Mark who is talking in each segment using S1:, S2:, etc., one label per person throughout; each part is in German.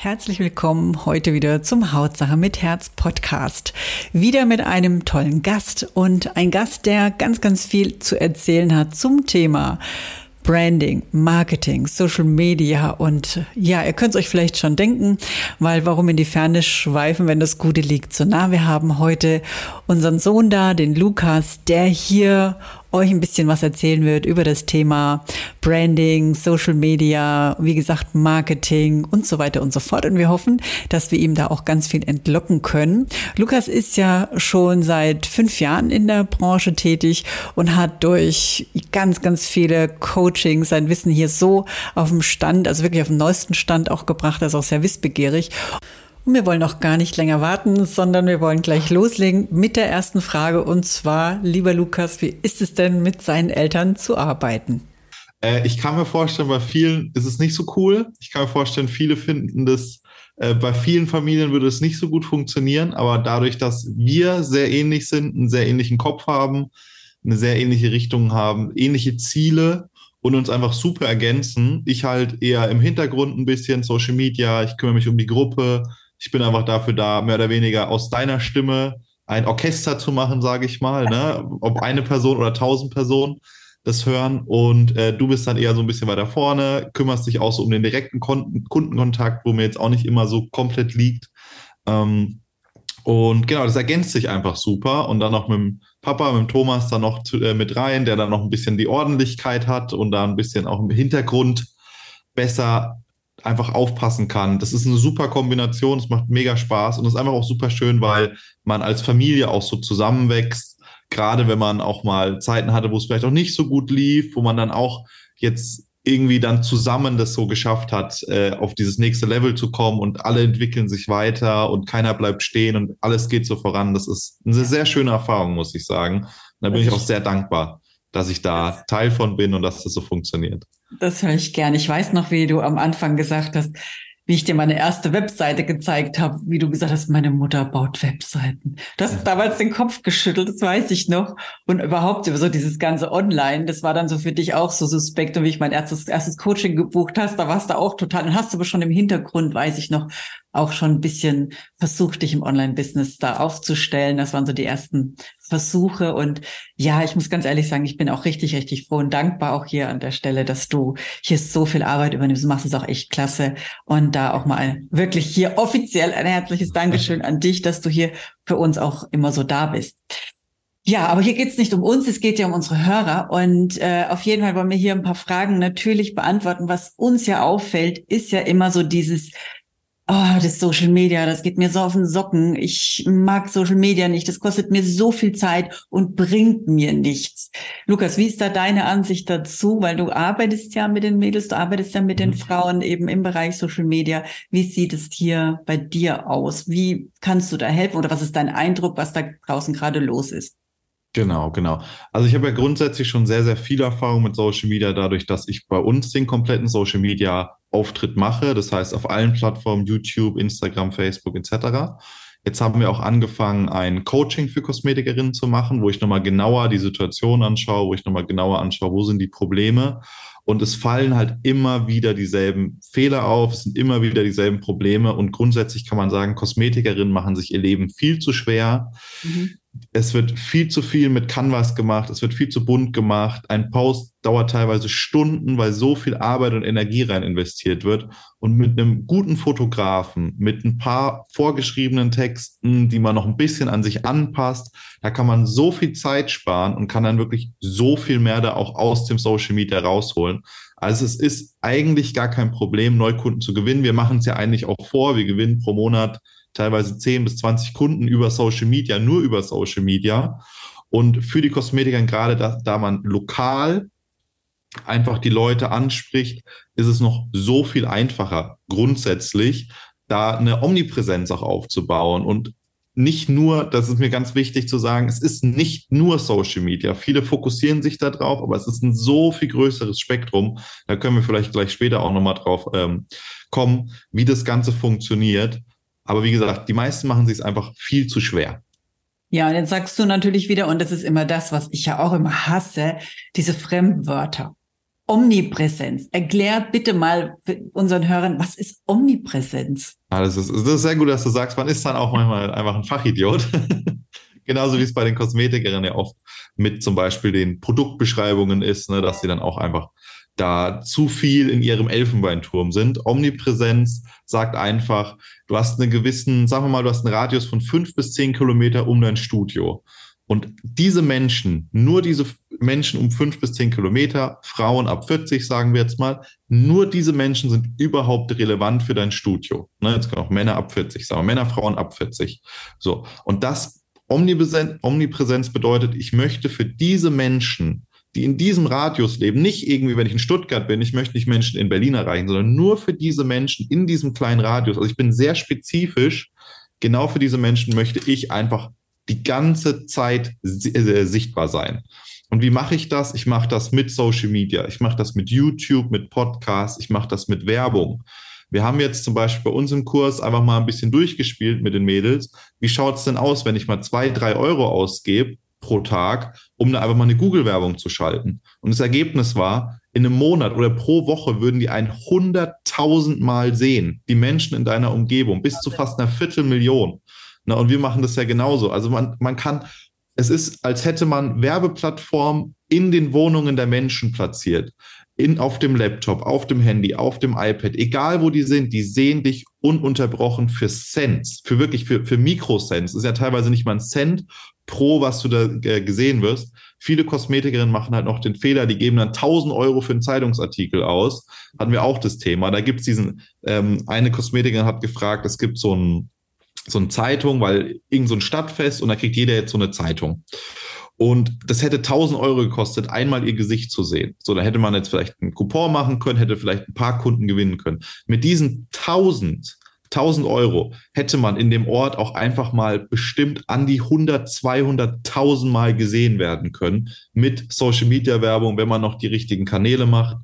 S1: Herzlich willkommen heute wieder zum Hautsache mit Herz Podcast. Wieder mit einem tollen Gast und ein Gast, der ganz, ganz viel zu erzählen hat zum Thema Branding, Marketing, Social Media und ja, ihr könnt es euch vielleicht schon denken, weil warum in die Ferne schweifen, wenn das Gute liegt so nah. Wir haben heute unseren Sohn da, den Lukas, der hier euch ein bisschen was erzählen wird über das Thema Branding, Social Media, wie gesagt, Marketing und so weiter und so fort. Und wir hoffen, dass wir ihm da auch ganz viel entlocken können. Lukas ist ja schon seit fünf Jahren in der Branche tätig und hat durch ganz, ganz viele Coachings sein Wissen hier so auf dem Stand, also wirklich auf dem neuesten Stand auch gebracht. Er ist auch sehr wissbegierig. Wir wollen auch gar nicht länger warten, sondern wir wollen gleich loslegen mit der ersten Frage. Und zwar, lieber Lukas, wie ist es denn mit seinen Eltern zu arbeiten?
S2: Äh, ich kann mir vorstellen, bei vielen ist es nicht so cool. Ich kann mir vorstellen, viele finden das, äh, bei vielen Familien würde es nicht so gut funktionieren. Aber dadurch, dass wir sehr ähnlich sind, einen sehr ähnlichen Kopf haben, eine sehr ähnliche Richtung haben, ähnliche Ziele und uns einfach super ergänzen. Ich halt eher im Hintergrund ein bisschen Social Media, ich kümmere mich um die Gruppe, ich bin einfach dafür da, mehr oder weniger aus deiner Stimme ein Orchester zu machen, sage ich mal. Ne? Ob eine Person oder tausend Personen das hören. Und äh, du bist dann eher so ein bisschen weiter vorne, kümmerst dich auch so um den direkten Kon Kundenkontakt, wo mir jetzt auch nicht immer so komplett liegt. Ähm, und genau, das ergänzt sich einfach super. Und dann noch mit dem Papa, mit dem Thomas dann noch zu, äh, mit rein, der dann noch ein bisschen die Ordentlichkeit hat und da ein bisschen auch im Hintergrund besser einfach aufpassen kann. Das ist eine super Kombination, es macht mega Spaß und es ist einfach auch super schön, weil man als Familie auch so zusammenwächst. Gerade wenn man auch mal Zeiten hatte, wo es vielleicht auch nicht so gut lief, wo man dann auch jetzt irgendwie dann zusammen das so geschafft hat, äh, auf dieses nächste Level zu kommen und alle entwickeln sich weiter und keiner bleibt stehen und alles geht so voran. Das ist eine sehr schöne Erfahrung, muss ich sagen. Da bin ich auch sehr dankbar dass ich da Teil von bin und dass das so funktioniert.
S1: Das höre ich gern. Ich weiß noch, wie du am Anfang gesagt hast, wie ich dir meine erste Webseite gezeigt habe, wie du gesagt hast, meine Mutter baut Webseiten. Du hast damals den Kopf geschüttelt, das weiß ich noch. Und überhaupt über so dieses ganze Online, das war dann so für dich auch so suspekt. Und wie ich mein erstes, erstes Coaching gebucht hast, da warst du auch total, und hast du aber schon im Hintergrund, weiß ich noch, auch schon ein bisschen versucht, dich im Online-Business da aufzustellen. Das waren so die ersten Versuche. Und ja, ich muss ganz ehrlich sagen, ich bin auch richtig, richtig froh und dankbar auch hier an der Stelle, dass du hier so viel Arbeit übernimmst. Du machst es auch echt klasse. Und da auch mal wirklich hier offiziell ein herzliches Dankeschön an dich, dass du hier für uns auch immer so da bist. Ja, aber hier geht's nicht um uns, es geht ja um unsere Hörer. Und äh, auf jeden Fall wollen wir hier ein paar Fragen natürlich beantworten. Was uns ja auffällt, ist ja immer so dieses, Oh, das Social Media, das geht mir so auf den Socken. Ich mag Social Media nicht. Das kostet mir so viel Zeit und bringt mir nichts. Lukas, wie ist da deine Ansicht dazu? Weil du arbeitest ja mit den Mädels, du arbeitest ja mit den mhm. Frauen eben im Bereich Social Media. Wie sieht es hier bei dir aus? Wie kannst du da helfen? Oder was ist dein Eindruck, was da draußen gerade los ist?
S2: Genau, genau. Also ich habe ja grundsätzlich schon sehr, sehr viel Erfahrung mit Social Media, dadurch, dass ich bei uns den kompletten Social Media Auftritt mache. Das heißt auf allen Plattformen, YouTube, Instagram, Facebook etc. Jetzt haben wir auch angefangen, ein Coaching für Kosmetikerinnen zu machen, wo ich nochmal genauer die Situation anschaue, wo ich nochmal genauer anschaue, wo sind die Probleme. Und es fallen halt immer wieder dieselben Fehler auf, es sind immer wieder dieselben Probleme. Und grundsätzlich kann man sagen, Kosmetikerinnen machen sich ihr Leben viel zu schwer. Mhm es wird viel zu viel mit Canvas gemacht, es wird viel zu bunt gemacht. Ein Post dauert teilweise Stunden, weil so viel Arbeit und Energie rein investiert wird. Und mit einem guten Fotografen, mit ein paar vorgeschriebenen Texten, die man noch ein bisschen an sich anpasst, da kann man so viel Zeit sparen und kann dann wirklich so viel mehr da auch aus dem Social Media rausholen. Also es ist eigentlich gar kein Problem, Neukunden zu gewinnen. Wir machen es ja eigentlich auch vor. Wir gewinnen pro Monat teilweise 10 bis 20 Kunden über Social Media, nur über Social Media. Und für die Kosmetiker, gerade da, da man lokal einfach die Leute anspricht, ist es noch so viel einfacher grundsätzlich, da eine Omnipräsenz auch aufzubauen und nicht nur, das ist mir ganz wichtig zu sagen, es ist nicht nur Social Media. Viele fokussieren sich da drauf, aber es ist ein so viel größeres Spektrum. Da können wir vielleicht gleich später auch nochmal drauf ähm, kommen, wie das Ganze funktioniert. Aber wie gesagt, die meisten machen sich es einfach viel zu schwer.
S1: Ja, und jetzt sagst du natürlich wieder, und das ist immer das, was ich ja auch immer hasse, diese Fremdwörter. Omnipräsenz. Erklär bitte mal unseren Hörern, was ist Omnipräsenz?
S2: Ah, das, ist, das ist sehr gut, dass du sagst, man ist dann auch manchmal einfach ein Fachidiot. Genauso wie es bei den Kosmetikerinnen ja oft mit zum Beispiel den Produktbeschreibungen ist, ne, dass sie dann auch einfach da zu viel in ihrem Elfenbeinturm sind. Omnipräsenz sagt einfach, du hast einen gewissen, sagen wir mal, du hast einen Radius von fünf bis zehn Kilometer um dein Studio. Und diese Menschen, nur diese Menschen um fünf bis zehn Kilometer, Frauen ab 40, sagen wir jetzt mal, nur diese Menschen sind überhaupt relevant für dein Studio. Ne, jetzt können auch Männer ab 40 sagen, Männer, Frauen ab 40. So. Und das Omnipräsenz bedeutet, ich möchte für diese Menschen, die in diesem Radius leben, nicht irgendwie, wenn ich in Stuttgart bin, ich möchte nicht Menschen in Berlin erreichen, sondern nur für diese Menschen in diesem kleinen Radius. Also ich bin sehr spezifisch. Genau für diese Menschen möchte ich einfach die ganze Zeit äh, sichtbar sein. Und wie mache ich das? Ich mache das mit Social Media, ich mache das mit YouTube, mit Podcasts, ich mache das mit Werbung. Wir haben jetzt zum Beispiel bei uns im Kurs einfach mal ein bisschen durchgespielt mit den Mädels. Wie schaut es denn aus, wenn ich mal zwei, drei Euro ausgebe pro Tag, um da einfach mal eine Google-Werbung zu schalten? Und das Ergebnis war, in einem Monat oder pro Woche würden die ein hunderttausend Mal sehen, die Menschen in deiner Umgebung, bis zu fast einer Viertelmillion. Na, und wir machen das ja genauso. Also man, man kann, es ist, als hätte man Werbeplattformen in den Wohnungen der Menschen platziert. In, auf dem Laptop, auf dem Handy, auf dem iPad, egal wo die sind, die sehen dich ununterbrochen für Cents, für wirklich für, für Mikrocents. Das ist ja teilweise nicht mal ein Cent pro, was du da äh, gesehen wirst. Viele Kosmetikerinnen machen halt noch den Fehler, die geben dann 1000 Euro für einen Zeitungsartikel aus. Hatten wir auch das Thema. Da gibt es diesen, ähm, eine Kosmetikerin hat gefragt, es gibt so ein, so eine Zeitung, weil irgend so ein Stadtfest und da kriegt jeder jetzt so eine Zeitung. Und das hätte 1000 Euro gekostet, einmal ihr Gesicht zu sehen. So, da hätte man jetzt vielleicht einen Coupon machen können, hätte vielleicht ein paar Kunden gewinnen können. Mit diesen 1000, 1000 Euro hätte man in dem Ort auch einfach mal bestimmt an die 100, 200.000 Mal gesehen werden können mit Social Media Werbung, wenn man noch die richtigen Kanäle macht.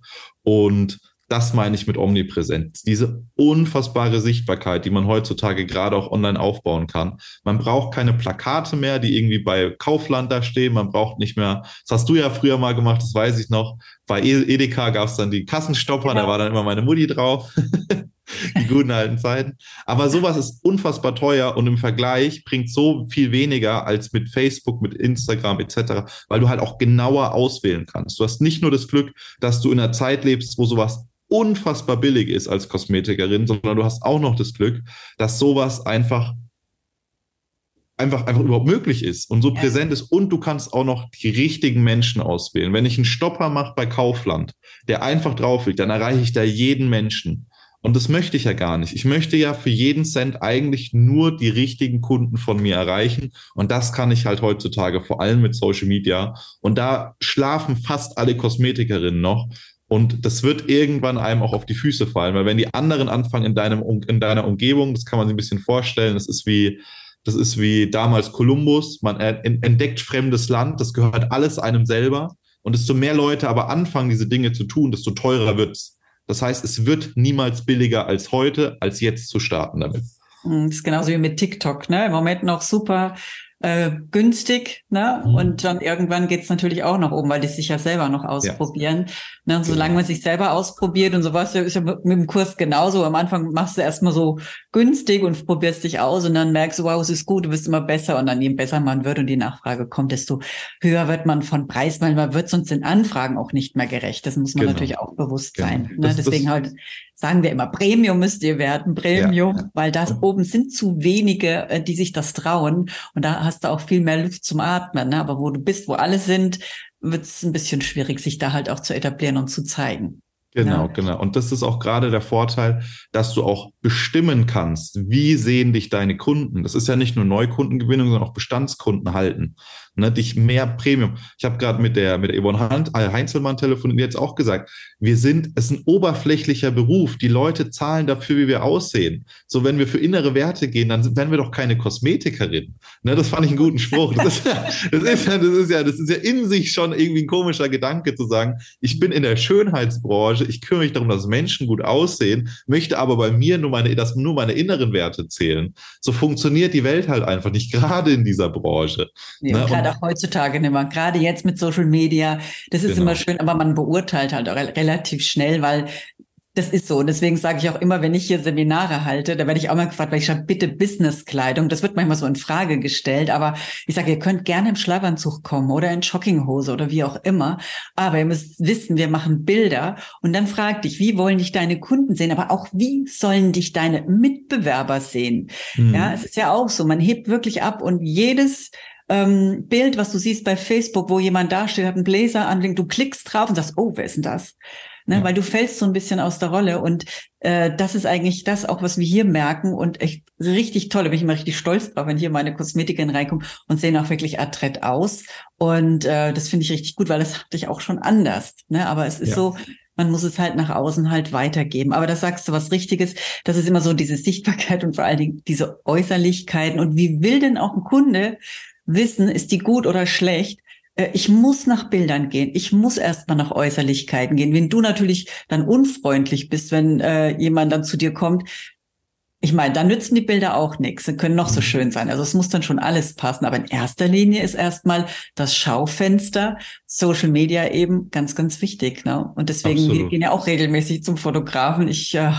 S2: Und das meine ich mit Omnipräsenz. Diese unfassbare Sichtbarkeit, die man heutzutage gerade auch online aufbauen kann. Man braucht keine Plakate mehr, die irgendwie bei Kaufland da stehen. Man braucht nicht mehr, das hast du ja früher mal gemacht, das weiß ich noch. Bei e- Edeka gab es dann die Kassenstopper, genau. da war dann immer meine Mutti drauf. die guten alten Zeiten. Aber sowas ist unfassbar teuer und im Vergleich bringt so viel weniger als mit Facebook, mit Instagram etc., weil du halt auch genauer auswählen kannst. Du hast nicht nur das Glück, dass du in einer Zeit lebst, wo sowas unfassbar billig ist als Kosmetikerin, sondern du hast auch noch das Glück, dass sowas einfach einfach, einfach überhaupt möglich ist und so präsent ist und du kannst auch noch die richtigen Menschen auswählen. Wenn ich einen Stopper mache bei Kaufland, der einfach drauf liegt, dann erreiche ich da jeden Menschen. Und das möchte ich ja gar nicht. Ich möchte ja für jeden Cent eigentlich nur die richtigen Kunden von mir erreichen. Und das kann ich halt heutzutage vor allem mit Social Media. Und da schlafen fast alle Kosmetikerinnen noch, und das wird irgendwann einem auch auf die Füße fallen, weil wenn die anderen anfangen in, deinem, in deiner Umgebung, das kann man sich ein bisschen vorstellen, das ist wie, das ist wie damals Kolumbus, man entdeckt fremdes Land, das gehört alles einem selber. Und desto mehr Leute aber anfangen, diese Dinge zu tun, desto teurer wird es. Das heißt, es wird niemals billiger als heute, als jetzt zu starten damit.
S1: Das ist genauso wie mit TikTok, ne? Im Moment noch super äh, günstig, ne? Mhm. Und dann irgendwann geht's natürlich auch nach oben, weil die sich ja selber noch ausprobieren. Ja. Ne? Solange genau. man sich selber ausprobiert und sowas, ist ja mit dem Kurs genauso. Am Anfang machst du erstmal so günstig und probierst dich aus und dann merkst du, wow, es ist gut, du bist immer besser und dann je besser man wird und die Nachfrage kommt, desto höher wird man von Preis, weil man wird sonst den Anfragen auch nicht mehr gerecht. Das muss man genau. natürlich auch bewusst genau. sein. Ne? Das, Deswegen das, halt sagen wir immer, Premium müsst ihr werden, Premium, ja. weil das oben sind zu wenige, äh, die sich das trauen. Und da hast du auch viel mehr Luft zum Atmen. Ne? Aber wo du bist, wo alle sind, wird es ein bisschen schwierig, sich da halt auch zu etablieren und zu zeigen.
S2: Genau, ja. genau. Und das ist auch gerade der Vorteil, dass du auch bestimmen kannst, wie sehen dich deine Kunden. Das ist ja nicht nur Neukundengewinnung, sondern auch Bestandskunden halten. Ne, dich mehr Premium. Ich habe gerade mit der mit der Yvonne äh, Heinzelmann telefoniert jetzt auch gesagt, wir sind, es ist ein oberflächlicher Beruf. Die Leute zahlen dafür, wie wir aussehen. So, wenn wir für innere Werte gehen, dann werden wir doch keine Kosmetikerin. Ne, das fand ich einen guten Spruch. Das ist, ja, das ist ja, das ist ja, das ist ja in sich schon irgendwie ein komischer Gedanke zu sagen, ich bin in der Schönheitsbranche, ich kümmere mich darum, dass Menschen gut aussehen, möchte aber bei mir nur meine, dass nur meine inneren Werte zählen. So funktioniert die Welt halt einfach nicht, gerade in dieser Branche.
S1: Nee, ne? gerade auch heutzutage nicht mehr. Gerade jetzt mit Social Media, das ist genau. immer schön, aber man beurteilt halt auch relativ schnell, weil das ist so. Und deswegen sage ich auch immer, wenn ich hier Seminare halte, da werde ich auch mal gefragt, weil ich schreibe, bitte Businesskleidung. Das wird manchmal so in Frage gestellt. Aber ich sage, ihr könnt gerne im Schlafanzug kommen oder in Jogginghose oder wie auch immer. Aber ihr müsst wissen, wir machen Bilder. Und dann frag dich, wie wollen dich deine Kunden sehen? Aber auch, wie sollen dich deine Mitbewerber sehen? Mhm. Ja, es ist ja auch so. Man hebt wirklich ab und jedes ähm, Bild, was du siehst bei Facebook, wo jemand dasteht, hat einen Bläser an, du klickst drauf und sagst, oh, wer ist denn das? Ne, ja. Weil du fällst so ein bisschen aus der Rolle und äh, das ist eigentlich das auch, was wir hier merken und echt richtig toll. Da bin ich immer richtig stolz drauf, wenn hier meine Kosmetikerin reinkommt und sehen auch wirklich adrett aus und äh, das finde ich richtig gut, weil das hatte ich auch schon anders. Ne? Aber es ist ja. so, man muss es halt nach außen halt weitergeben. Aber da sagst du was Richtiges. Das ist immer so diese Sichtbarkeit und vor allen Dingen diese Äußerlichkeiten. Und wie will denn auch ein Kunde wissen, ist die gut oder schlecht. Äh, ich muss nach Bildern gehen. Ich muss erstmal nach Äußerlichkeiten gehen. Wenn du natürlich dann unfreundlich bist, wenn äh, jemand dann zu dir kommt, ich meine, dann nützen die Bilder auch nichts. Sie können noch so mhm. schön sein. Also es muss dann schon alles passen. Aber in erster Linie ist erstmal das Schaufenster, Social Media eben ganz, ganz wichtig. Ne? Und deswegen Absolut. gehen ja auch regelmäßig zum Fotografen. Ich, äh,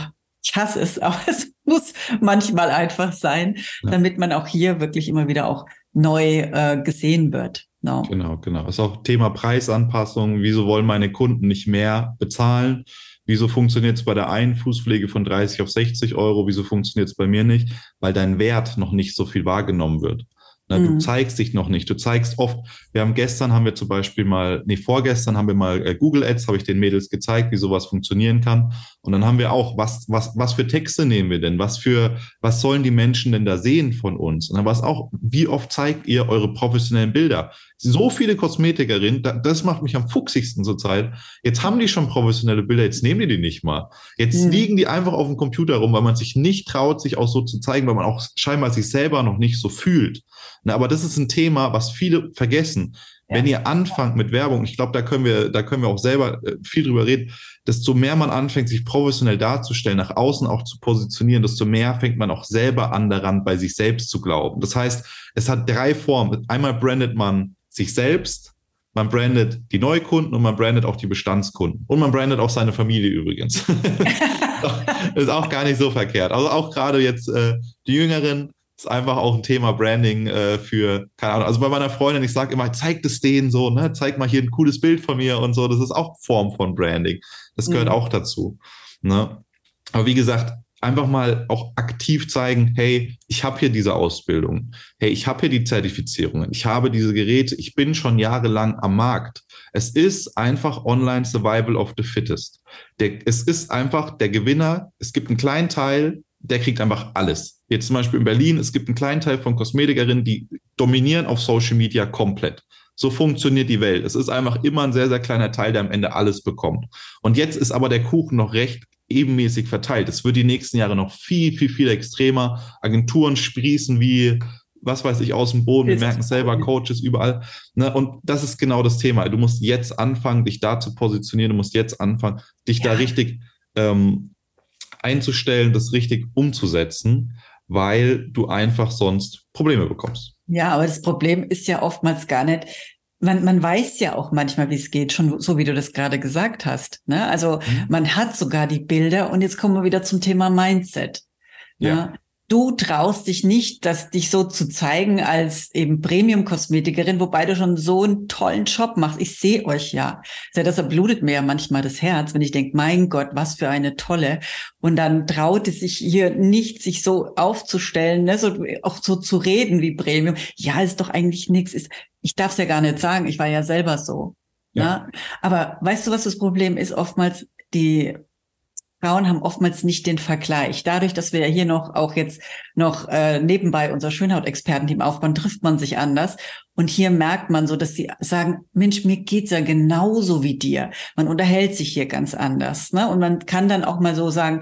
S1: ich hasse es, aber es muss manchmal einfach sein, ja. damit man auch hier wirklich immer wieder auch neu äh, gesehen wird.
S2: No. Genau, genau. Das ist auch Thema Preisanpassung. Wieso wollen meine Kunden nicht mehr bezahlen? Wieso funktioniert es bei der einen Fußpflege von 30 auf 60 Euro? Wieso funktioniert es bei mir nicht? Weil dein Wert noch nicht so viel wahrgenommen wird. Na, mhm. Du zeigst dich noch nicht. Du zeigst oft, wir haben gestern haben wir zum Beispiel mal, nee, vorgestern haben wir mal äh, Google Ads, habe ich den Mädels gezeigt, wie sowas funktionieren kann. Und dann haben wir auch, was, was, was für Texte nehmen wir denn? Was für, was sollen die Menschen denn da sehen von uns? Und dann war es auch, wie oft zeigt ihr eure professionellen Bilder? So viele Kosmetikerinnen, das macht mich am fuchsigsten zurzeit. Jetzt haben die schon professionelle Bilder, jetzt nehmen die die nicht mal. Jetzt mhm. liegen die einfach auf dem Computer rum, weil man sich nicht traut, sich auch so zu zeigen, weil man auch scheinbar sich selber noch nicht so fühlt. Na, aber das ist ein Thema, was viele vergessen. Ja. Wenn ihr anfangt mit Werbung, ich glaube, da können wir, da können wir auch selber äh, viel drüber reden, desto mehr man anfängt, sich professionell darzustellen, nach außen auch zu positionieren, desto mehr fängt man auch selber an daran, bei sich selbst zu glauben. Das heißt, es hat drei Formen. Einmal brandet man sich selbst, man brandet die Neukunden und man brandet auch die Bestandskunden. Und man brandet auch seine Familie übrigens. ist auch gar nicht so verkehrt. Also auch gerade jetzt äh, die Jüngeren, ist einfach auch ein Thema Branding äh, für, keine Ahnung, also bei meiner Freundin, ich sage immer, zeig es denen so, ne? Zeig mal hier ein cooles Bild von mir und so. Das ist auch Form von Branding. Das gehört mhm. auch dazu. Ne? Aber wie gesagt, einfach mal auch aktiv zeigen, hey, ich habe hier diese Ausbildung, hey, ich habe hier die Zertifizierungen, ich habe diese Geräte, ich bin schon jahrelang am Markt. Es ist einfach Online Survival of the Fittest. Der, es ist einfach der Gewinner. Es gibt einen kleinen Teil, der kriegt einfach alles. Jetzt zum Beispiel in Berlin, es gibt einen kleinen Teil von Kosmetikerinnen, die dominieren auf Social Media komplett. So funktioniert die Welt. Es ist einfach immer ein sehr, sehr kleiner Teil, der am Ende alles bekommt. Und jetzt ist aber der Kuchen noch recht ebenmäßig verteilt. Es wird die nächsten Jahre noch viel, viel, viel extremer. Agenturen sprießen wie, was weiß ich, aus dem Boden. Wir merken selber Coaches überall. Ne? Und das ist genau das Thema. Du musst jetzt anfangen, dich da zu positionieren. Du musst jetzt anfangen, dich ja. da richtig ähm, einzustellen, das richtig umzusetzen, weil du einfach sonst Probleme bekommst.
S1: Ja, aber das Problem ist ja oftmals gar nicht, man, man weiß ja auch manchmal, wie es geht, schon so wie du das gerade gesagt hast. Ne? Also mhm. man hat sogar die Bilder und jetzt kommen wir wieder zum Thema Mindset. Ja. Ne? Du traust dich nicht, das dich so zu zeigen als eben Premium-Kosmetikerin, wobei du schon so einen tollen Job machst. Ich sehe euch ja. Deshalb blutet mir ja manchmal das Herz, wenn ich denke, mein Gott, was für eine tolle. Und dann traut es sich hier nicht, sich so aufzustellen, ne? so, auch so zu reden wie Premium. Ja, ist doch eigentlich nichts. Ist, ich darf es ja gar nicht sagen. Ich war ja selber so. Ja. Ne? Aber weißt du, was das Problem ist? Oftmals die Frauen haben oftmals nicht den Vergleich. Dadurch, dass wir ja hier noch auch jetzt noch äh, nebenbei unser Schönhautexpertenteam aufbauen, trifft man sich anders. Und hier merkt man so, dass sie sagen, Mensch, mir geht's ja genauso wie dir. Man unterhält sich hier ganz anders. Ne? Und man kann dann auch mal so sagen,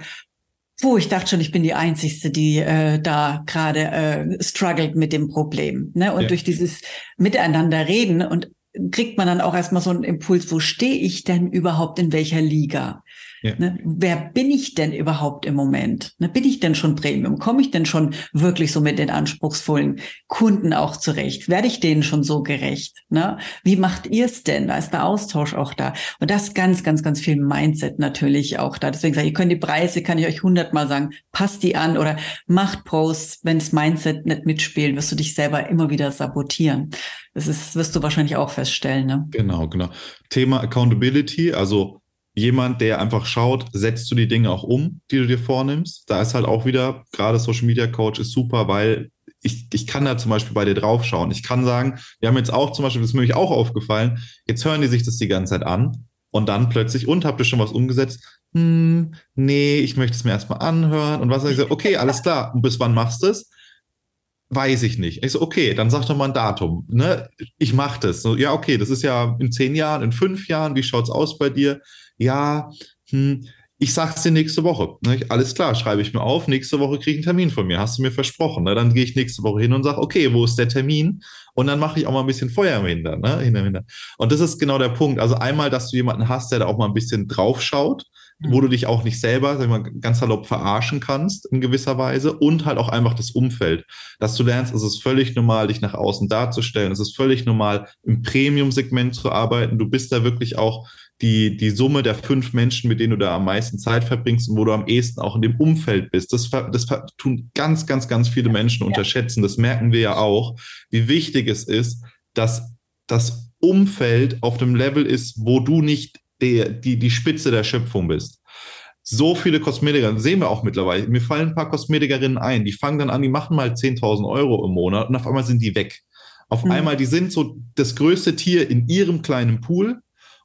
S1: Puh, ich dachte schon, ich bin die Einzige, die äh, da gerade äh, struggelt mit dem Problem. Ne? Und ja. durch dieses Miteinander reden und kriegt man dann auch erstmal so einen Impuls, wo stehe ich denn überhaupt in welcher Liga? Ja. Ne, wer bin ich denn überhaupt im Moment? Ne, bin ich denn schon Premium? Komme ich denn schon wirklich so mit den anspruchsvollen Kunden auch zurecht? Werde ich denen schon so gerecht? Ne? Wie macht ihr es denn? Da ist der Austausch auch da. Und das ganz, ganz, ganz viel Mindset natürlich auch da. Deswegen sage ich, ihr könnt die Preise, kann ich euch hundertmal sagen, passt die an oder macht Posts, wenn das Mindset nicht mitspielt, wirst du dich selber immer wieder sabotieren. Das ist, wirst du wahrscheinlich auch feststellen. Ne?
S2: Genau, genau. Thema Accountability, also jemand, der einfach schaut, setzt du die Dinge auch um, die du dir vornimmst. Da ist halt auch wieder, gerade Social Media Coach ist super, weil ich, ich kann da zum Beispiel bei dir draufschauen. Ich kann sagen, wir haben jetzt auch zum Beispiel, das ist mir auch aufgefallen, jetzt hören die sich das die ganze Zeit an und dann plötzlich, und habt ihr schon was umgesetzt? Hm, nee, ich möchte es mir erstmal anhören. Und was ich so, okay, alles klar. Und bis wann machst du es? Weiß ich nicht. Ich so, okay, dann sag doch mal ein Datum. Ne? Ich mache das. So, ja, okay, das ist ja in zehn Jahren, in fünf Jahren, wie schaut's aus bei dir? ja, hm, ich sag's dir nächste Woche. Ne? Alles klar, schreibe ich mir auf, nächste Woche kriege ich einen Termin von mir, hast du mir versprochen. Ne? Dann gehe ich nächste Woche hin und sage, okay, wo ist der Termin? Und dann mache ich auch mal ein bisschen Feuer im Hintern, ne? Hinter, Und das ist genau der Punkt. Also einmal, dass du jemanden hast, der da auch mal ein bisschen drauf schaut, wo du dich auch nicht selber, sag ich mal, ganz salopp verarschen kannst in gewisser Weise und halt auch einfach das Umfeld, dass du lernst, es ist völlig normal, dich nach außen darzustellen, es ist völlig normal, im Premium-Segment zu arbeiten, du bist da wirklich auch die, die Summe der fünf Menschen, mit denen du da am meisten Zeit verbringst und wo du am ehesten auch in dem Umfeld bist. Das, das tun ganz, ganz, ganz viele Menschen unterschätzen. Das merken wir ja auch, wie wichtig es ist, dass das Umfeld auf dem Level ist, wo du nicht der, die, die Spitze der Schöpfung bist. So viele Kosmetiker, sehen wir auch mittlerweile. Mir fallen ein paar Kosmetikerinnen ein, die fangen dann an, die machen mal 10.000 Euro im Monat und auf einmal sind die weg. Auf mhm. einmal, die sind so das größte Tier in ihrem kleinen Pool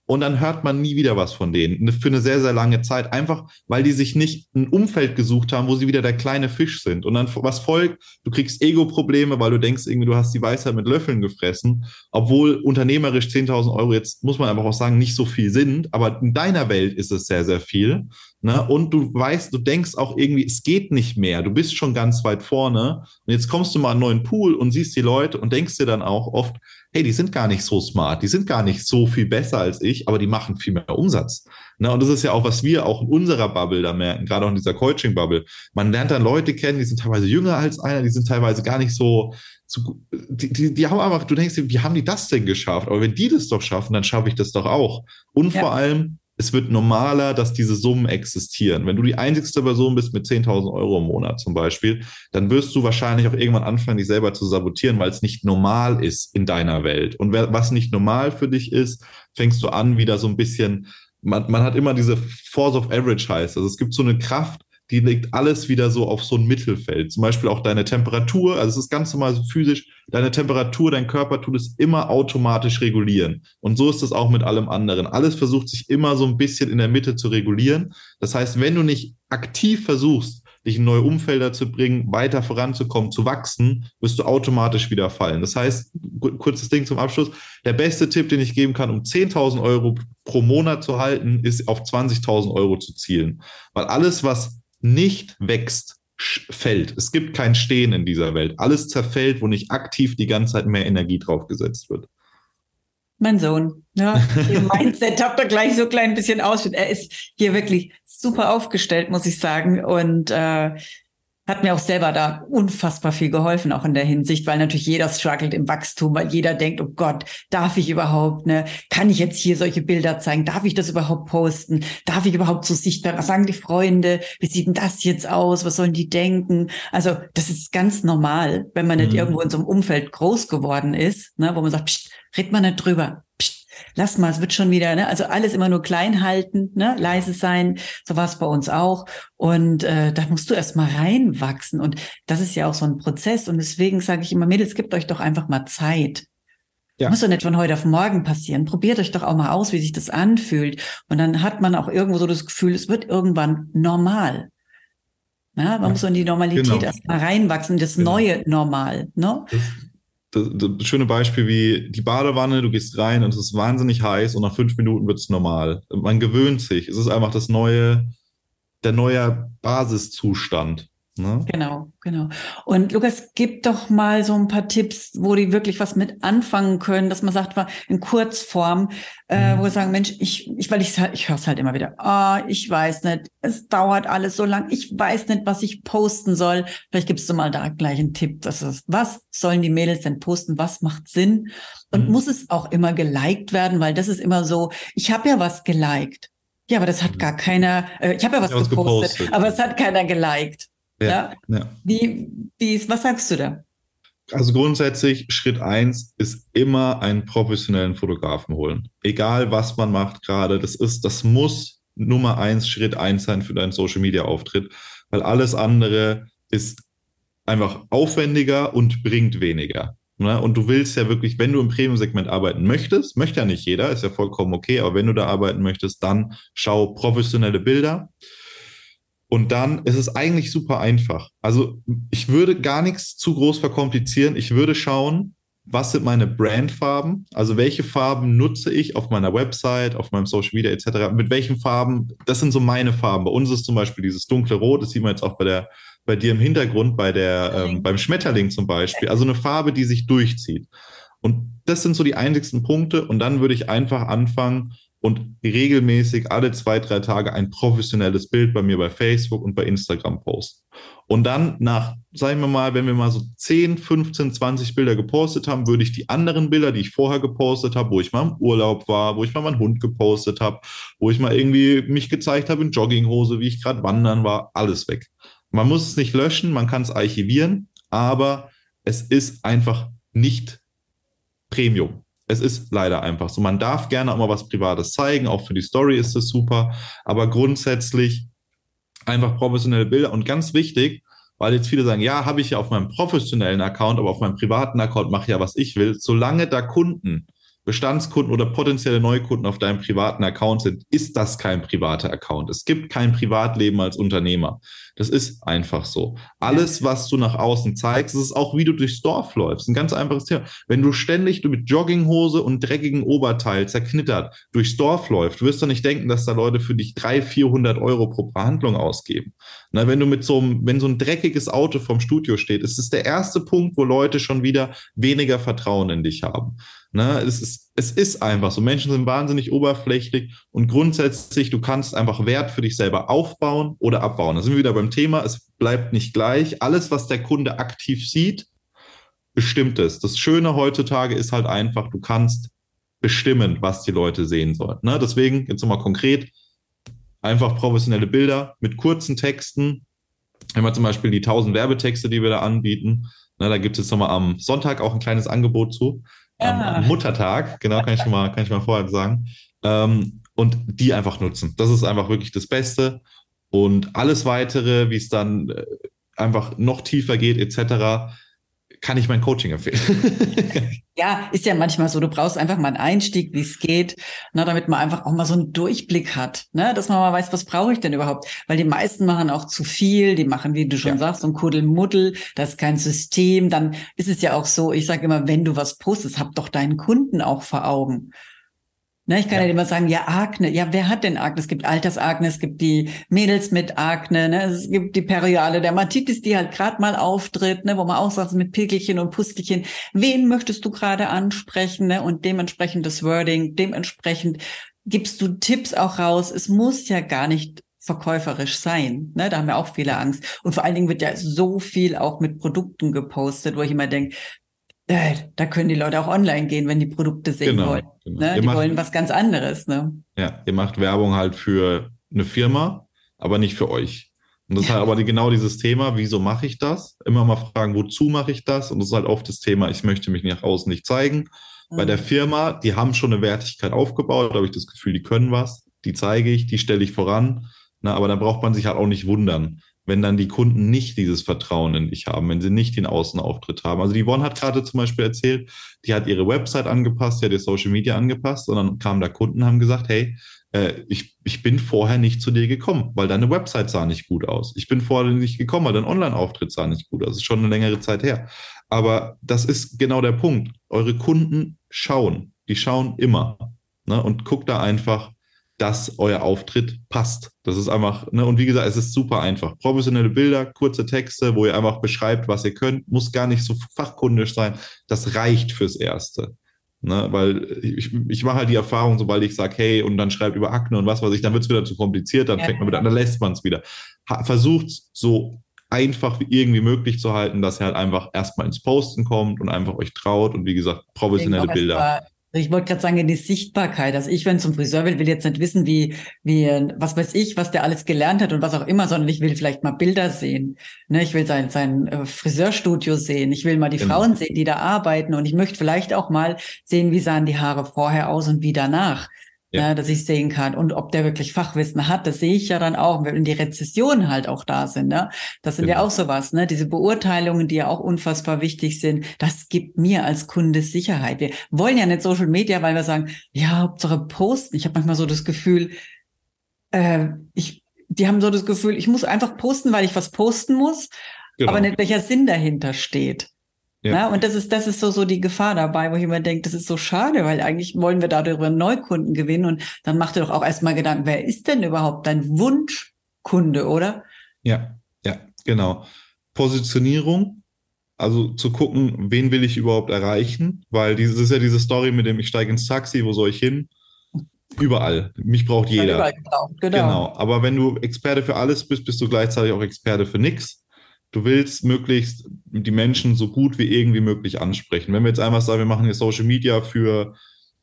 S2: und dann hört man nie wieder was von denen ne, für eine sehr, sehr lange Zeit. Einfach, weil die sich nicht ein Umfeld gesucht haben, wo sie wieder der kleine Fisch sind. Und dann, was folgt? Du kriegst Ego-Probleme, weil du denkst irgendwie, du hast die Weisheit mit Löffeln gefressen, obwohl unternehmerisch 10.000 Euro jetzt, muss man einfach auch sagen, nicht so viel sind. Aber in deiner Welt ist es sehr, sehr viel. Ne? Und du weißt, du denkst auch irgendwie, es geht nicht mehr. Du bist schon ganz weit vorne. Und jetzt kommst du mal in einen neuen Pool und siehst die Leute und denkst dir dann auch oft, hey, die sind gar nicht so smart, die sind gar nicht so viel besser als ich, aber die machen viel mehr Umsatz. Ne? Und das ist ja auch, was wir auch in unserer Bubble da merken, gerade auch in dieser Coaching-Bubble. Man lernt dann Leute kennen, die sind teilweise jünger als einer, die sind teilweise gar nicht so, so die, die, die haben einfach, du denkst, wie haben die das denn geschafft? Aber wenn die das doch schaffen, dann schaffe ich das doch auch. Und ja. vor allem, es wird normaler, dass diese Summen existieren. Wenn du die einzigste Person bist mit 10.000 Euro im Monat zum Beispiel, dann wirst du wahrscheinlich auch irgendwann anfangen, dich selber zu sabotieren, weil es nicht normal ist in deiner Welt. Und was nicht normal für dich ist, fängst du an, wieder so ein bisschen, man, man hat immer diese Force of Average heißt. Also es gibt so eine Kraft, die legt alles wieder so auf so ein Mittelfeld. Zum Beispiel auch deine Temperatur, also es ist ganz normal so physisch, deine Temperatur, dein Körper tut es immer automatisch regulieren. Und so ist es auch mit allem anderen. Alles versucht sich immer so ein bisschen in der Mitte zu regulieren. Das heißt, wenn du nicht aktiv versuchst, dich in neue Umfelder zu bringen, weiter voranzukommen, zu wachsen, wirst du automatisch wieder fallen. Das heißt, kurzes Ding zum Abschluss, der beste Tipp, den ich geben kann, um 10.000 Euro pro Monat zu halten, ist auf 20.000 Euro zu zielen. Weil alles, was nicht wächst, fällt. Es gibt kein Stehen in dieser Welt. Alles zerfällt, wo nicht aktiv die ganze Zeit mehr Energie draufgesetzt wird.
S1: Mein Sohn, ja, Mindset habt ihr gleich so klein bisschen aus. Er ist hier wirklich super aufgestellt, muss ich sagen. Und äh, hat mir auch selber da unfassbar viel geholfen, auch in der Hinsicht, weil natürlich jeder struggelt im Wachstum, weil jeder denkt, oh Gott, darf ich überhaupt, ne? Kann ich jetzt hier solche Bilder zeigen? Darf ich das überhaupt posten? Darf ich überhaupt so sichtbar? Was sagen die Freunde? Wie sieht denn das jetzt aus? Was sollen die denken? Also, das ist ganz normal, wenn man nicht mhm. irgendwo in so einem Umfeld groß geworden ist, ne? wo man sagt, pst, red mal nicht drüber. Lass mal, es wird schon wieder, ne? Also alles immer nur klein halten, ne? leise sein. So war es bei uns auch. Und äh, da musst du erst mal reinwachsen. Und das ist ja auch so ein Prozess. Und deswegen sage ich immer, Mädels, gebt euch doch einfach mal Zeit. Ja. Muss doch nicht von heute auf morgen passieren. Probiert euch doch auch mal aus, wie sich das anfühlt. Und dann hat man auch irgendwo so das Gefühl, es wird irgendwann normal. Ja, man ja, muss so in die Normalität genau. erstmal reinwachsen, das genau. neue Normal. Ne?
S2: Das, das, das, schöne Beispiel wie die Badewanne, du gehst rein und es ist wahnsinnig heiß und nach fünf Minuten wird es normal. Man gewöhnt sich. Es ist einfach das neue, der neue Basiszustand.
S1: Ne? Genau, genau. Und Lukas, gib doch mal so ein paar Tipps, wo die wirklich was mit anfangen können, dass man sagt, in Kurzform, äh, mhm. wo wir sagen, Mensch, ich, ich weil ich ich höre es halt immer wieder, ah, ich weiß nicht, es dauert alles so lang, ich weiß nicht, was ich posten soll. Vielleicht gibst du mal da gleich einen Tipp, dass es, was sollen die Mädels denn posten, was macht Sinn? Und mhm. muss es auch immer geliked werden, weil das ist immer so, ich habe ja was geliked. Ja, aber das hat mhm. gar keiner, äh, ich habe ja was, ja, gepostet, gepostet, aber es hat keiner geliked. Ja. ja. Wie, wie ist, was sagst du da?
S2: Also grundsätzlich, Schritt eins ist immer einen professionellen Fotografen holen. Egal was man macht gerade, das ist, das muss Nummer eins, Schritt eins sein für deinen Social Media Auftritt, weil alles andere ist einfach aufwendiger und bringt weniger. Ne? Und du willst ja wirklich, wenn du im Premium-Segment arbeiten möchtest, möchte ja nicht jeder, ist ja vollkommen okay, aber wenn du da arbeiten möchtest, dann schau professionelle Bilder. Und dann ist es eigentlich super einfach. Also ich würde gar nichts zu groß verkomplizieren. Ich würde schauen, was sind meine Brandfarben? Also welche Farben nutze ich auf meiner Website, auf meinem Social Media etc. Mit welchen Farben? Das sind so meine Farben. Bei uns ist zum Beispiel dieses dunkle Rot. Das sieht man jetzt auch bei der bei dir im Hintergrund bei der ähm, beim Schmetterling zum Beispiel. Also eine Farbe, die sich durchzieht. Und das sind so die einzigsten Punkte. Und dann würde ich einfach anfangen, und regelmäßig alle zwei, drei Tage ein professionelles Bild bei mir bei Facebook und bei Instagram posten. Und dann nach, sagen wir mal, wenn wir mal so 10, 15, 20 Bilder gepostet haben, würde ich die anderen Bilder, die ich vorher gepostet habe, wo ich mal im Urlaub war, wo ich mal meinen Hund gepostet habe, wo ich mal irgendwie mich gezeigt habe in Jogginghose, wie ich gerade wandern war, alles weg. Man muss es nicht löschen, man kann es archivieren, aber es ist einfach nicht Premium. Es ist leider einfach so. Man darf gerne auch mal was Privates zeigen, auch für die Story ist es super, aber grundsätzlich einfach professionelle Bilder und ganz wichtig, weil jetzt viele sagen, ja, habe ich ja auf meinem professionellen Account, aber auf meinem privaten Account mache ich ja, was ich will. Solange da Kunden Bestandskunden oder potenzielle Neukunden auf deinem privaten Account sind, ist das kein privater Account. Es gibt kein Privatleben als Unternehmer. Das ist einfach so. Alles, was du nach außen zeigst, ist auch, wie du durchs Dorf läufst. Ein ganz einfaches Thema. Wenn du ständig mit Jogginghose und dreckigen Oberteil zerknittert durchs Dorf läufst, wirst du nicht denken, dass da Leute für dich 300, 400 Euro pro Behandlung ausgeben. Na, wenn du mit so einem, wenn so ein dreckiges Auto vom Studio steht, ist es der erste Punkt, wo Leute schon wieder weniger Vertrauen in dich haben. Ne? Es, ist, es ist einfach so. Menschen sind wahnsinnig oberflächlich und grundsätzlich, du kannst einfach Wert für dich selber aufbauen oder abbauen. Da sind wir wieder beim Thema, es bleibt nicht gleich. Alles, was der Kunde aktiv sieht, bestimmt es. Das Schöne heutzutage ist halt einfach, du kannst bestimmen, was die Leute sehen sollen. Ne? Deswegen, jetzt nochmal konkret, einfach professionelle Bilder mit kurzen Texten. Wenn wir zum Beispiel die 1000 Werbetexte, die wir da anbieten, ne, da gibt es jetzt nochmal am Sonntag auch ein kleines Angebot zu am, am, Muttertag, genau, kann ich schon mal, kann ich mal vorher sagen. Ähm, und die einfach nutzen. Das ist einfach wirklich das Beste. Und alles weitere, wie es dann äh, einfach noch tiefer geht, etc., kann ich mein Coaching empfehlen.
S1: ja, ist ja manchmal so, du brauchst einfach mal einen Einstieg, wie es geht, ne, damit man einfach auch mal so einen Durchblick hat, ne, dass man mal weiß, was brauche ich denn überhaupt? Weil die meisten machen auch zu viel, die machen, wie du schon ja. sagst, so ein Kuddelmuddel, das ist kein System. Dann ist es ja auch so, ich sage immer, wenn du was postest, hab doch deinen Kunden auch vor Augen. Ne, ich kann ja. ja immer sagen, ja, Akne. Ja, wer hat denn Akne? Es gibt Altersakne, es gibt die Mädels mit Akne, ne? es gibt die periale Dermatitis, die halt gerade mal auftritt, ne? wo man auch sagt, mit Pickelchen und Pustelchen. Wen möchtest du gerade ansprechen? Ne? Und dementsprechend das Wording, dementsprechend gibst du Tipps auch raus. Es muss ja gar nicht verkäuferisch sein. Ne? Da haben wir auch viele Angst. Und vor allen Dingen wird ja so viel auch mit Produkten gepostet, wo ich immer denke, da können die Leute auch online gehen, wenn die Produkte sehen genau, wollen. Genau. Ne? Die macht, wollen was ganz anderes. Ne?
S2: Ja, ihr macht Werbung halt für eine Firma, aber nicht für euch. Und das ja. ist halt aber die, genau dieses Thema, wieso mache ich das? Immer mal fragen, wozu mache ich das? Und das ist halt oft das Thema, ich möchte mich nach außen nicht zeigen. Mhm. Bei der Firma, die haben schon eine Wertigkeit aufgebaut, da habe ich das Gefühl, die können was, die zeige ich, die stelle ich voran. Na, aber da braucht man sich halt auch nicht wundern, wenn dann die Kunden nicht dieses Vertrauen in dich haben, wenn sie nicht den Außenauftritt haben. Also die Yvonne hat gerade zum Beispiel erzählt, die hat ihre Website angepasst, die hat ihr Social Media angepasst und dann kamen da Kunden und haben gesagt, hey, äh, ich, ich bin vorher nicht zu dir gekommen, weil deine Website sah nicht gut aus. Ich bin vorher nicht gekommen, weil dein Online-Auftritt sah nicht gut aus. Das ist schon eine längere Zeit her. Aber das ist genau der Punkt. Eure Kunden schauen. Die schauen immer. Ne? Und guckt da einfach, dass euer Auftritt passt. Das ist einfach, ne, und wie gesagt, es ist super einfach. Professionelle Bilder, kurze Texte, wo ihr einfach beschreibt, was ihr könnt, muss gar nicht so fachkundig sein. Das reicht fürs Erste. Ne, weil ich, ich mache halt die Erfahrung, sobald ich sage, hey, und dann schreibt über Akne und was weiß ich, dann wird es wieder zu kompliziert, dann ja. fängt man wieder an, dann lässt man es wieder. versucht so einfach wie irgendwie möglich zu halten, dass ihr halt einfach erstmal ins Posten kommt und einfach euch traut und wie gesagt, professionelle Bilder.
S1: Ich wollte gerade sagen, die Sichtbarkeit. Also ich, wenn zum Friseur will, will jetzt nicht wissen, wie, wie, was weiß ich, was der alles gelernt hat und was auch immer, sondern ich will vielleicht mal Bilder sehen. Ne, ich will sein, sein äh, Friseurstudio sehen. Ich will mal die genau. Frauen sehen, die da arbeiten und ich möchte vielleicht auch mal sehen, wie sahen die Haare vorher aus und wie danach ja. ne, dass ich sehen kann. Und ob der wirklich Fachwissen hat, das sehe ich ja dann auch, wenn die Rezessionen halt auch da sind. Ne? Das sind genau. ja auch sowas, ne? Diese Beurteilungen, die ja auch unfassbar wichtig sind, das gibt mir als Kunde Sicherheit. Wir wollen ja nicht Social Media, weil wir sagen, ja, Hauptsache posten. Ich habe manchmal so das Gefühl, äh, ich, die haben so das Gefühl, ich muss einfach posten, weil ich was posten muss, genau. aber nicht welcher Sinn dahinter steht. Ja. Na, und das ist, das ist so, so die Gefahr dabei, wo ich immer denke, das ist so schade, weil eigentlich wollen wir darüber Neukunden gewinnen und dann macht ihr doch auch erstmal Gedanken, wer ist denn überhaupt dein Wunschkunde, oder?
S2: Ja, ja, genau. Positionierung, also zu gucken, wen will ich überhaupt erreichen, weil dieses ist ja diese Story mit dem, ich steige ins Taxi, wo soll ich hin? Überall. Mich braucht jeder. Überall genau. genau. Aber wenn du Experte für alles bist, bist du gleichzeitig auch Experte für nichts du willst möglichst die Menschen so gut wie irgendwie möglich ansprechen. Wenn wir jetzt einmal sagen, wir machen hier Social Media für,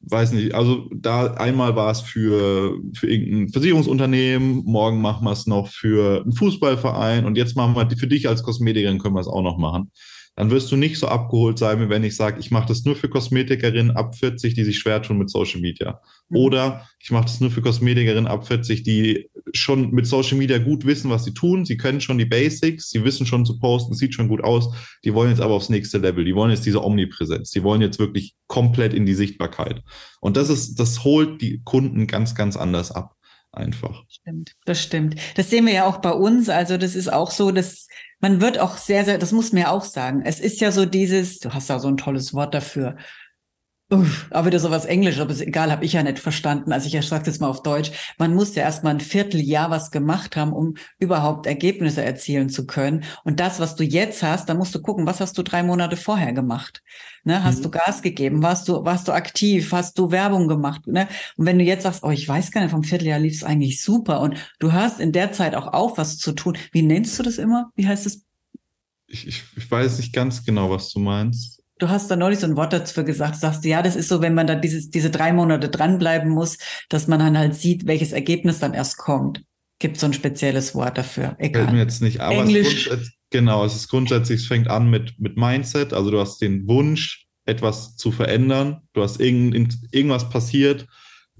S2: weiß nicht, also da einmal war es für, für irgendein Versicherungsunternehmen, morgen machen wir es noch für einen Fußballverein und jetzt machen wir für dich als Kosmetikerin können wir es auch noch machen dann wirst du nicht so abgeholt sein, wie wenn ich sage, ich mache das nur für Kosmetikerinnen ab 40, die sich schwer tun mit Social Media. Mhm. Oder ich mache das nur für Kosmetikerinnen ab 40, die schon mit Social Media gut wissen, was sie tun. Sie können schon die Basics, sie wissen schon zu posten, sieht schon gut aus. Die wollen jetzt aber aufs nächste Level. Die wollen jetzt diese Omnipräsenz. Die wollen jetzt wirklich komplett in die Sichtbarkeit. Und das ist, das holt die Kunden ganz, ganz anders ab einfach.
S1: Stimmt, das stimmt. Das sehen wir ja auch bei uns. Also das ist auch so, dass man wird auch sehr, sehr, das muss man ja auch sagen. Es ist ja so dieses, du hast da so ein tolles Wort dafür, Uff, aber wieder sowas Englisch, aber ist egal, habe ich ja nicht verstanden. Also ich sage das mal auf Deutsch. Man muss ja erstmal ein Vierteljahr was gemacht haben, um überhaupt Ergebnisse erzielen zu können. Und das, was du jetzt hast, da musst du gucken, was hast du drei Monate vorher gemacht? Ne, hast mhm. du Gas gegeben? Warst du, warst du aktiv? Hast du Werbung gemacht? Ne? Und wenn du jetzt sagst, oh, ich weiß gar nicht, vom Vierteljahr lief es eigentlich super und du hast in der Zeit auch auch was zu tun. Wie nennst du das immer? Wie heißt es?
S2: Ich, ich, ich weiß nicht ganz genau, was du meinst.
S1: Du hast da neulich so ein Wort dazu gesagt. Du sagst, ja, das ist so, wenn man da dieses, diese drei Monate dranbleiben muss, dass man dann halt sieht, welches Ergebnis dann erst kommt. Gibt so ein spezielles Wort dafür.
S2: Egal. Fällt mir jetzt nicht, aber Englisch. Es genau, es ist grundsätzlich, es fängt an mit, mit Mindset. Also du hast den Wunsch, etwas zu verändern. Du hast irgend, irgendwas passiert,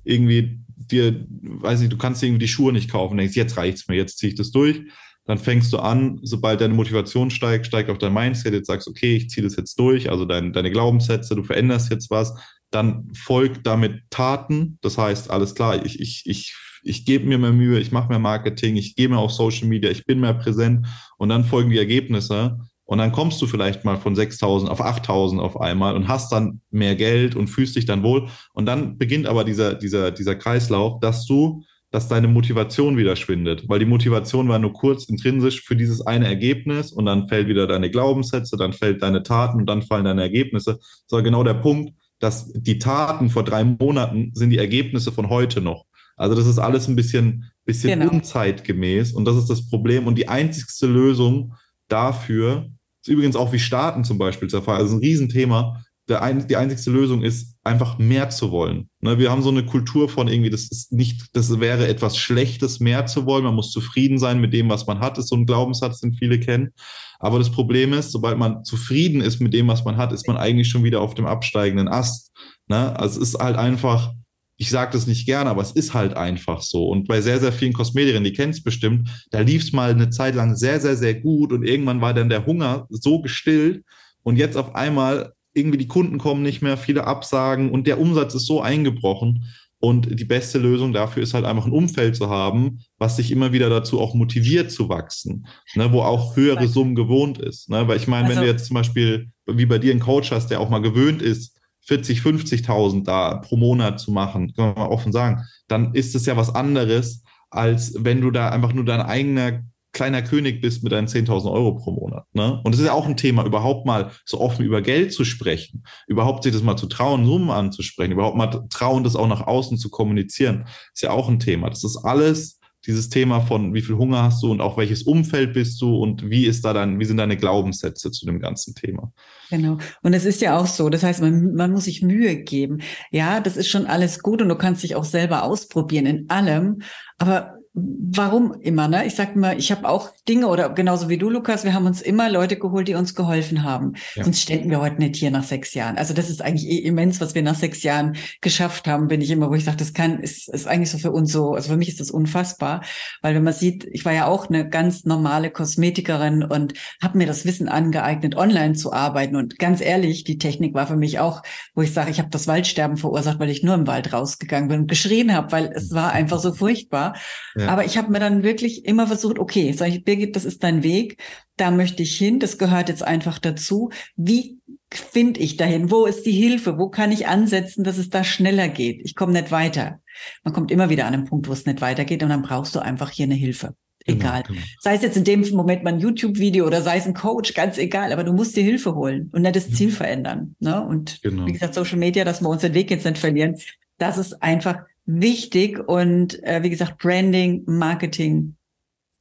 S2: irgendwie dir, weiß nicht, du kannst irgendwie die Schuhe nicht kaufen, denkst, jetzt reicht's mir, jetzt ziehe ich das durch dann fängst du an, sobald deine Motivation steigt, steigt auch dein Mindset, jetzt sagst, okay, ich ziehe das jetzt durch, also dein, deine Glaubenssätze, du veränderst jetzt was, dann folgt damit Taten, das heißt, alles klar, ich, ich, ich, ich gebe mir mehr Mühe, ich mache mehr Marketing, ich gehe mehr auf Social Media, ich bin mehr präsent und dann folgen die Ergebnisse und dann kommst du vielleicht mal von 6.000 auf 8.000 auf einmal und hast dann mehr Geld und fühlst dich dann wohl. Und dann beginnt aber dieser, dieser, dieser Kreislauf, dass du dass deine Motivation wieder schwindet, weil die Motivation war nur kurz intrinsisch für dieses eine Ergebnis und dann fällt wieder deine Glaubenssätze, dann fällt deine Taten und dann fallen deine Ergebnisse. Das war genau der Punkt, dass die Taten vor drei Monaten sind die Ergebnisse von heute noch. Also das ist alles ein bisschen, bisschen genau. unzeitgemäß und das ist das Problem. Und die einzigste Lösung dafür ist übrigens auch wie Staaten zum Beispiel der Fall. Also ein Riesenthema ein, die einzigste Lösung ist, einfach mehr zu wollen. Ne, wir haben so eine Kultur von irgendwie, das ist nicht, das wäre etwas Schlechtes, mehr zu wollen. Man muss zufrieden sein mit dem, was man hat, ist so ein Glaubenssatz, den viele kennen. Aber das Problem ist, sobald man zufrieden ist mit dem, was man hat, ist man eigentlich schon wieder auf dem absteigenden Ast. Ne? Also es ist halt einfach, ich sage das nicht gerne, aber es ist halt einfach so. Und bei sehr, sehr vielen Kosmetikern, die kennen es bestimmt, da lief es mal eine Zeit lang sehr, sehr, sehr gut und irgendwann war dann der Hunger so gestillt und jetzt auf einmal irgendwie die Kunden kommen nicht mehr, viele Absagen und der Umsatz ist so eingebrochen. Und die beste Lösung dafür ist halt einfach ein Umfeld zu haben, was sich immer wieder dazu auch motiviert zu wachsen, ne, wo auch höhere Summen gewohnt ist. Ne? Weil ich meine, also, wenn du jetzt zum Beispiel wie bei dir einen Coach hast, der auch mal gewöhnt ist, 40, 50.000 da pro Monat zu machen, kann man mal offen sagen, dann ist es ja was anderes, als wenn du da einfach nur dein eigener kleiner König bist mit deinen 10.000 Euro pro Monat. Ne? Und es ist ja auch ein Thema, überhaupt mal so offen über Geld zu sprechen, überhaupt sich das mal zu trauen, Summen anzusprechen, überhaupt mal trauen, das auch nach außen zu kommunizieren, ist ja auch ein Thema. Das ist alles dieses Thema von wie viel Hunger hast du und auch welches Umfeld bist du und wie ist da dann, wie sind deine Glaubenssätze zu dem ganzen Thema?
S1: Genau. Und es ist ja auch so. Das heißt, man, man muss sich Mühe geben. Ja, das ist schon alles gut und du kannst dich auch selber ausprobieren in allem. Aber warum immer, ne? Ich sag mal, ich habe auch Dinge oder genauso wie du, Lukas, wir haben uns immer Leute geholt, die uns geholfen haben. Ja. Sonst ständen wir heute nicht hier nach sechs Jahren. Also das ist eigentlich eh immens, was wir nach sechs Jahren geschafft haben, bin ich immer, wo ich sage, das kann, ist, ist eigentlich so für uns so, also für mich ist das unfassbar, weil wenn man sieht, ich war ja auch eine ganz normale Kosmetikerin und habe mir das Wissen angeeignet, online zu arbeiten. Und ganz ehrlich, die Technik war für mich auch, wo ich sage, ich habe das Waldsterben verursacht, weil ich nur im Wald rausgegangen bin und geschrien habe, weil es war einfach so furchtbar. Ja. Aber ich habe mir dann wirklich immer versucht, okay, sag ich, Birgit, das ist dein Weg, da möchte ich hin, das gehört jetzt einfach dazu. Wie finde ich dahin? Wo ist die Hilfe? Wo kann ich ansetzen, dass es da schneller geht? Ich komme nicht weiter. Man kommt immer wieder an einen Punkt, wo es nicht weitergeht und dann brauchst du einfach hier eine Hilfe. Genau, egal. Genau, genau. Sei es jetzt in dem Moment mal ein YouTube-Video oder sei es ein Coach, ganz egal, aber du musst dir Hilfe holen und nicht das Ziel verändern. Ne? Und genau. wie gesagt, Social Media, dass wir uns den Weg jetzt nicht verlieren, das ist einfach wichtig und äh, wie gesagt, Branding, Marketing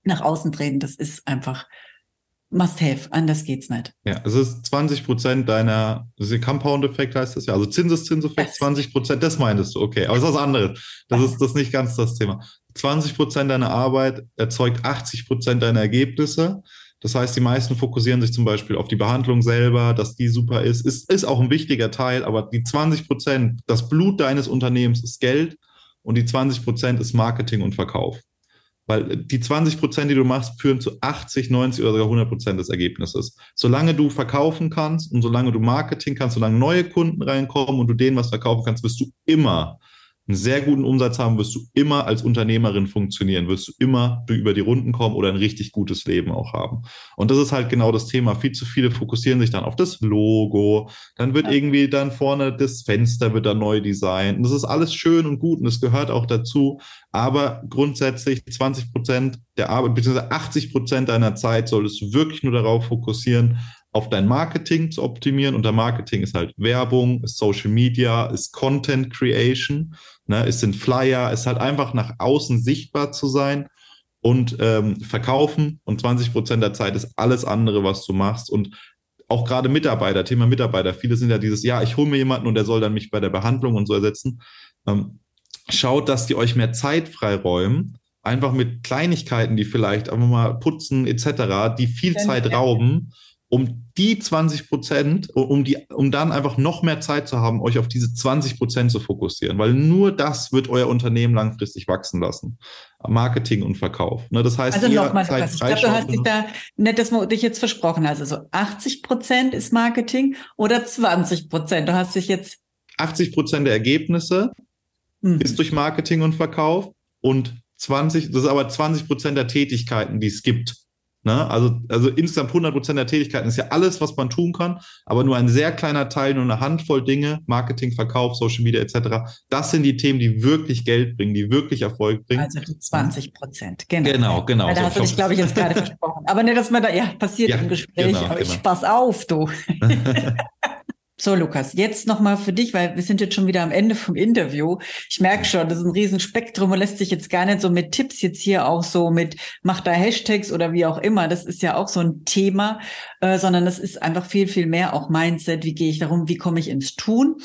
S1: nach außen treten, das ist einfach must have, anders geht's nicht.
S2: Ja, es ist 20 Prozent deiner, Compound-Effekt heißt das ja, also Zinseszinseffekt, 20 Prozent, das meintest du, okay, aber es ist was anderes. Das ist das nicht ganz das Thema. 20 Prozent deiner Arbeit erzeugt 80 Prozent deiner Ergebnisse. Das heißt, die meisten fokussieren sich zum Beispiel auf die Behandlung selber, dass die super ist. Ist, ist auch ein wichtiger Teil, aber die 20 Prozent, das Blut deines Unternehmens ist Geld und die 20 Prozent ist Marketing und Verkauf. Weil die 20 Prozent, die du machst, führen zu 80, 90 oder sogar 100 Prozent des Ergebnisses. Solange du verkaufen kannst und solange du Marketing kannst, solange neue Kunden reinkommen und du denen was verkaufen kannst, wirst du immer einen sehr guten Umsatz haben, wirst du immer als Unternehmerin funktionieren, wirst du immer über die Runden kommen oder ein richtig gutes Leben auch haben. Und das ist halt genau das Thema. Viel zu viele fokussieren sich dann auf das Logo, dann wird ja. irgendwie dann vorne das Fenster wird dann neu designt. Und das ist alles schön und gut und das gehört auch dazu. Aber grundsätzlich 20 Prozent der Arbeit, beziehungsweise 80 Prozent deiner Zeit solltest du wirklich nur darauf fokussieren, auf dein Marketing zu optimieren. Und der Marketing ist halt Werbung, ist Social Media, ist Content Creation, ne, es sind Flyer, ist halt einfach nach außen sichtbar zu sein und ähm, verkaufen. Und 20 Prozent der Zeit ist alles andere, was du machst. Und auch gerade Mitarbeiter, Thema Mitarbeiter, viele sind ja dieses, ja, ich hole mir jemanden und der soll dann mich bei der Behandlung und so ersetzen. Ähm, schaut, dass die euch mehr Zeit freiräumen, einfach mit Kleinigkeiten, die vielleicht einfach mal putzen etc., die viel Zeit rauben um die 20 Prozent, um, die, um dann einfach noch mehr Zeit zu haben, euch auf diese 20 Prozent zu fokussieren, weil nur das wird euer Unternehmen langfristig wachsen lassen. Marketing und Verkauf. Ne, das heißt,
S1: also nochmal, ich glaube, du hast dich da nicht das dich jetzt versprochen. Also so 80 Prozent ist Marketing oder 20 Prozent. Du hast dich jetzt
S2: 80 Prozent der Ergebnisse mhm. ist durch Marketing und Verkauf und 20, das ist aber 20 Prozent der Tätigkeiten, die es gibt. Ne? Also, also insgesamt 100 Prozent der Tätigkeiten ist ja alles, was man tun kann, aber nur ein sehr kleiner Teil, nur eine Handvoll Dinge, Marketing, Verkauf, Social Media etc. Das sind die Themen, die wirklich Geld bringen, die wirklich Erfolg bringen.
S1: Also die 20 Prozent, genau.
S2: Genau, genau.
S1: Weil da so, hast du dich, glaube ich, jetzt gerade versprochen. Aber nicht, dass man da, ja, passiert ja, im Gespräch, genau, aber genau. ich pass auf, du. So, Lukas, jetzt nochmal für dich, weil wir sind jetzt schon wieder am Ende vom Interview. Ich merke schon, das ist ein Riesenspektrum und lässt sich jetzt gar nicht so mit Tipps jetzt hier auch so mit, mach da Hashtags oder wie auch immer. Das ist ja auch so ein Thema, äh, sondern das ist einfach viel, viel mehr auch Mindset. Wie gehe ich darum? Wie komme ich ins Tun?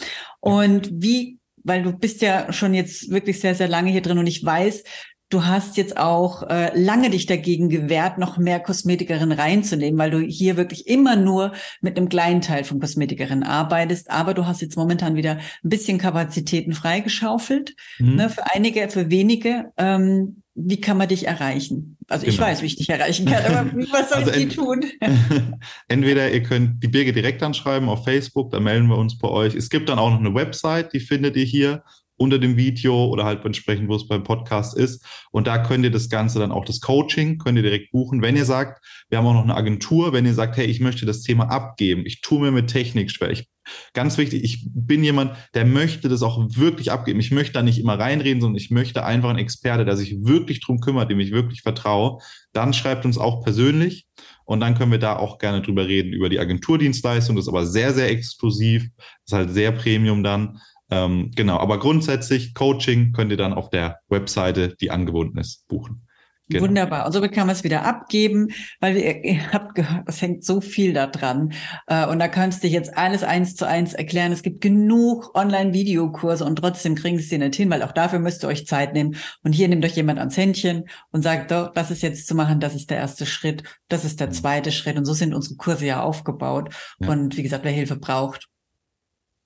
S1: Und wie, weil du bist ja schon jetzt wirklich sehr, sehr lange hier drin und ich weiß, du hast jetzt auch äh, lange dich dagegen gewehrt, noch mehr Kosmetikerinnen reinzunehmen, weil du hier wirklich immer nur mit einem kleinen Teil von Kosmetikerinnen arbeitest. Aber du hast jetzt momentan wieder ein bisschen Kapazitäten freigeschaufelt. Mhm. Ne, für einige, für wenige. Ähm, wie kann man dich erreichen? Also genau. ich weiß, wie ich dich erreichen kann, aber was soll also ich tun?
S2: Entweder ihr könnt die Birge direkt anschreiben auf Facebook, da melden wir uns bei euch. Es gibt dann auch noch eine Website, die findet ihr hier unter dem Video oder halt entsprechend, wo es beim Podcast ist. Und da könnt ihr das Ganze dann auch das Coaching, könnt ihr direkt buchen. Wenn ihr sagt, wir haben auch noch eine Agentur, wenn ihr sagt, hey, ich möchte das Thema abgeben, ich tue mir mit Technik schwer. Ich, ganz wichtig, ich bin jemand, der möchte das auch wirklich abgeben. Ich möchte da nicht immer reinreden, sondern ich möchte einfach einen Experte, der sich wirklich drum kümmert, dem ich wirklich vertraue. Dann schreibt uns auch persönlich. Und dann können wir da auch gerne drüber reden, über die Agenturdienstleistung. Das ist aber sehr, sehr exklusiv. Das ist halt sehr Premium dann. Ähm, genau, aber grundsätzlich Coaching könnt ihr dann auf der Webseite, die angebunden ist, buchen.
S1: Genau. Wunderbar. Und somit kann man es wieder abgeben, weil ihr, ihr habt gehört, es hängt so viel da dran. Äh, und da kannst du jetzt alles eins zu eins erklären. Es gibt genug Online-Videokurse und trotzdem kriegen sie nicht hin, weil auch dafür müsst ihr euch Zeit nehmen. Und hier nimmt euch jemand ans Händchen und sagt, doch, das ist jetzt zu machen, das ist der erste Schritt, das ist der mhm. zweite Schritt. Und so sind unsere Kurse ja aufgebaut. Ja. Und wie gesagt, wer Hilfe braucht,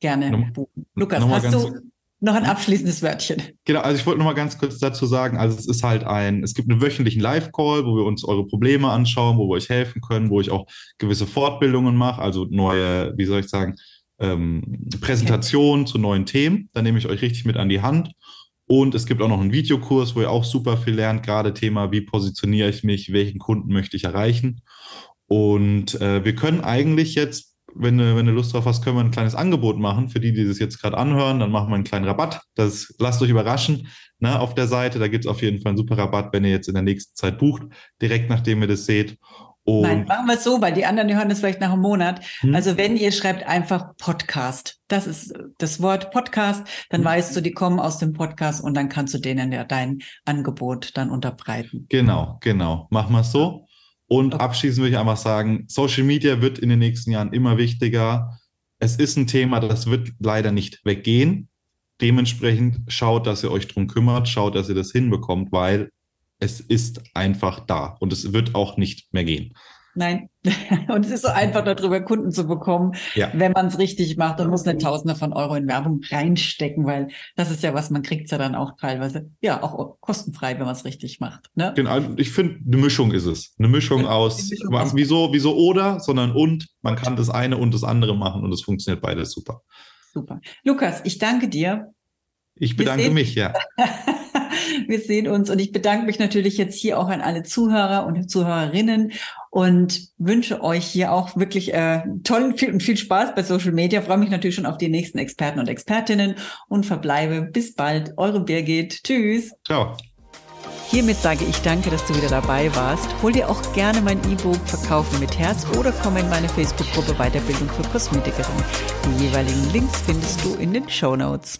S1: gerne Nochmal, buchen. Lukas, hast du noch ein abschließendes Wörtchen?
S2: Genau, also ich wollte noch mal ganz kurz dazu sagen, also es ist halt ein, es gibt einen wöchentlichen Live-Call, wo wir uns eure Probleme anschauen, wo wir euch helfen können, wo ich auch gewisse Fortbildungen mache, also neue, wie soll ich sagen, ähm, Präsentationen okay. zu neuen Themen. Da nehme ich euch richtig mit an die Hand. Und es gibt auch noch einen Videokurs, wo ihr auch super viel lernt, gerade Thema, wie positioniere ich mich, welchen Kunden möchte ich erreichen. Und äh, wir können eigentlich jetzt wenn du, wenn du Lust drauf hast, können wir ein kleines Angebot machen für die, die das jetzt gerade anhören. Dann machen wir einen kleinen Rabatt. Das lasst euch überraschen ne, auf der Seite. Da gibt es auf jeden Fall einen super Rabatt, wenn ihr jetzt in der nächsten Zeit bucht, direkt nachdem ihr das seht.
S1: Und Nein, machen wir es so, weil die anderen die hören das vielleicht nach einem Monat. Hm. Also wenn ihr schreibt einfach Podcast, das ist das Wort Podcast, dann hm. weißt du, die kommen aus dem Podcast und dann kannst du denen ja dein Angebot dann unterbreiten.
S2: Genau, genau. Machen wir es so. Und okay. abschließend würde ich einfach sagen, Social Media wird in den nächsten Jahren immer wichtiger. Es ist ein Thema, das wird leider nicht weggehen. Dementsprechend schaut, dass ihr euch drum kümmert, schaut, dass ihr das hinbekommt, weil es ist einfach da und es wird auch nicht mehr gehen.
S1: Nein. Und es ist so einfach, darüber Kunden zu bekommen, ja. wenn man es richtig macht und muss nicht Tausende von Euro in Werbung reinstecken, weil das ist ja was, man kriegt ja dann auch teilweise, ja, auch kostenfrei, wenn man es richtig macht. Ne?
S2: Genau, ich finde, eine Mischung ist es. Eine Mischung ja, aus, Mischung aus wieso, wieso oder, sondern und. Man kann das eine und das andere machen und es funktioniert beides super.
S1: Super. Lukas, ich danke dir.
S2: Ich bedanke mich, ja.
S1: Wir sehen uns und ich bedanke mich natürlich jetzt hier auch an alle Zuhörer und Zuhörerinnen und wünsche euch hier auch wirklich äh, tollen viel, viel Spaß bei Social Media. Freue mich natürlich schon auf die nächsten Experten und Expertinnen und verbleibe bis bald. Eure Birgit. Tschüss.
S2: Ciao.
S1: Hiermit sage ich danke, dass du wieder dabei warst. Hol dir auch gerne mein E-Book Verkaufen mit Herz oder komm in meine Facebook-Gruppe Weiterbildung für Kosmetikerin. Die jeweiligen Links findest du in den Show Notes.